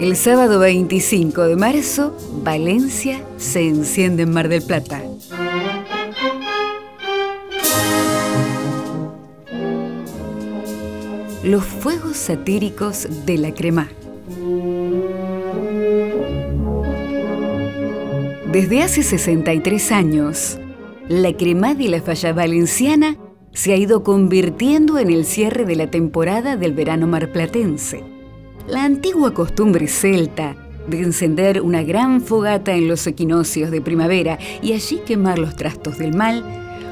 El sábado 25 de marzo, Valencia se enciende en Mar del Plata. Los fuegos satíricos de la crema. Desde hace 63 años, la crema de la falla valenciana se ha ido convirtiendo en el cierre de la temporada del verano marplatense. La antigua costumbre celta de encender una gran fogata en los equinoccios de primavera y allí quemar los trastos del mal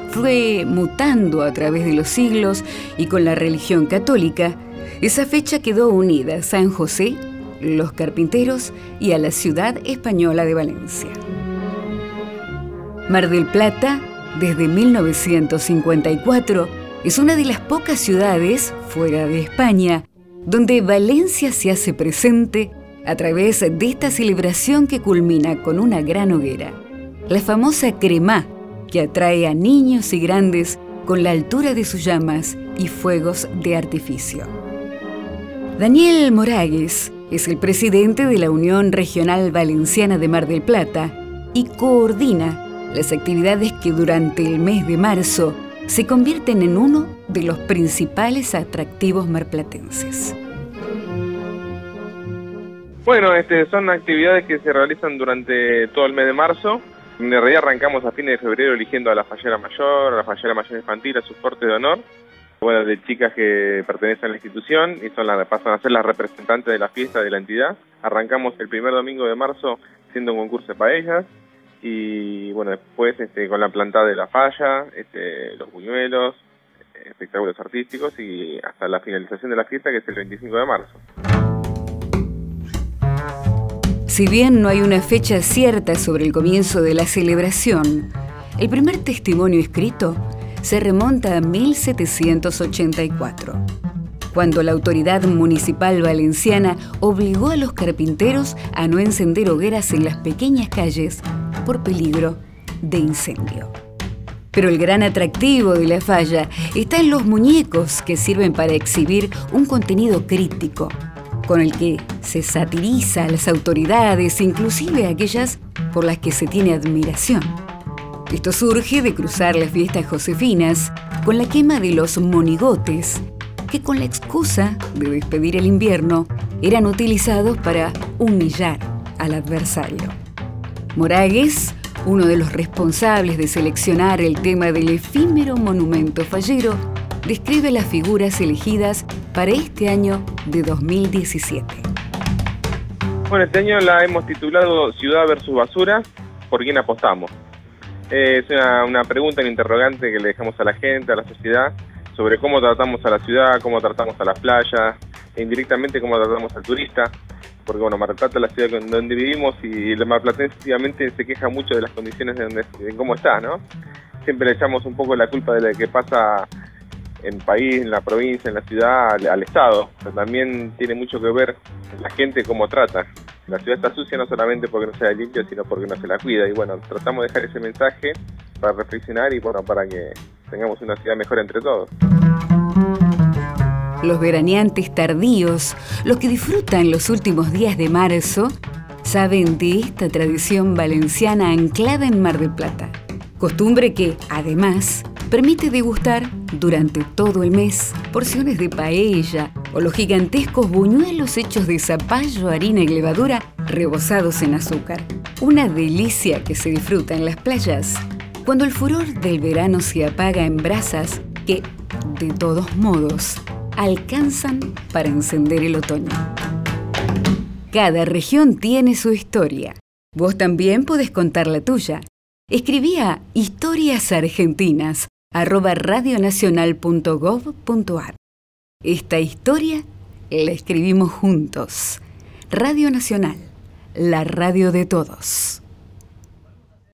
fue mutando a través de los siglos y con la religión católica, esa fecha quedó unida a San José, los carpinteros y a la ciudad española de Valencia. Mar del Plata, desde 1954, es una de las pocas ciudades fuera de España donde Valencia se hace presente a través de esta celebración que culmina con una gran hoguera, la famosa cremá, que atrae a niños y grandes con la altura de sus llamas y fuegos de artificio. Daniel Moragues es el presidente de la Unión Regional Valenciana de Mar del Plata y coordina las actividades que durante el mes de marzo se convierten en uno de los principales atractivos marplatenses. Bueno, este, son actividades que se realizan durante todo el mes de marzo. En realidad arrancamos a fines de febrero eligiendo a la fallera mayor, a la fallera mayor infantil, a sus cortes de honor, bueno, de chicas que pertenecen a la institución y son las, pasan a ser las representantes de la fiesta de la entidad. Arrancamos el primer domingo de marzo siendo un concurso para ellas y bueno, después este, con la plantada de la falla, este, los buñuelos, espectáculos artísticos y hasta la finalización de la fiesta que es el 25 de marzo. Si bien no hay una fecha cierta sobre el comienzo de la celebración, el primer testimonio escrito se remonta a 1784, cuando la autoridad municipal valenciana obligó a los carpinteros a no encender hogueras en las pequeñas calles por peligro de incendio. Pero el gran atractivo de la falla está en los muñecos que sirven para exhibir un contenido crítico, con el que se satiriza a las autoridades, inclusive aquellas por las que se tiene admiración. Esto surge de cruzar las fiestas josefinas con la quema de los monigotes, que con la excusa de despedir el invierno eran utilizados para humillar al adversario. Moragues, uno de los responsables de seleccionar el tema del efímero monumento fallero, describe las figuras elegidas para este año de 2017. Bueno, este año la hemos titulado Ciudad versus Basura, ¿por quién apostamos? es una, pregunta, un interrogante que le dejamos a la gente, a la sociedad, sobre cómo tratamos a la ciudad, cómo tratamos a las playas, e indirectamente cómo tratamos al turista porque bueno, Mar del es la ciudad donde vivimos y el marplatense se queja mucho de las condiciones de, donde, de cómo está, ¿no? Siempre le echamos un poco la culpa de lo que pasa en el país, en la provincia, en la ciudad, al, Estado. Pero también tiene mucho que ver la gente cómo trata. La ciudad está sucia no solamente porque no sea limpia, sino porque no se la cuida. Y bueno, tratamos de dejar ese mensaje para reflexionar y bueno, para que tengamos una ciudad mejor entre todos los veraneantes tardíos, los que disfrutan los últimos días de marzo, saben de esta tradición valenciana anclada en Mar del Plata. Costumbre que, además, permite degustar durante todo el mes porciones de paella o los gigantescos buñuelos hechos de zapallo, harina y levadura rebozados en azúcar. Una delicia que se disfruta en las playas cuando el furor del verano se apaga en brasas que, de todos modos, alcanzan para encender el otoño. Cada región tiene su historia. Vos también podés contar la tuya. Escribí a historiasargentinas@radionacional.gov.ar. Esta historia la escribimos juntos. Radio Nacional, la radio de todos.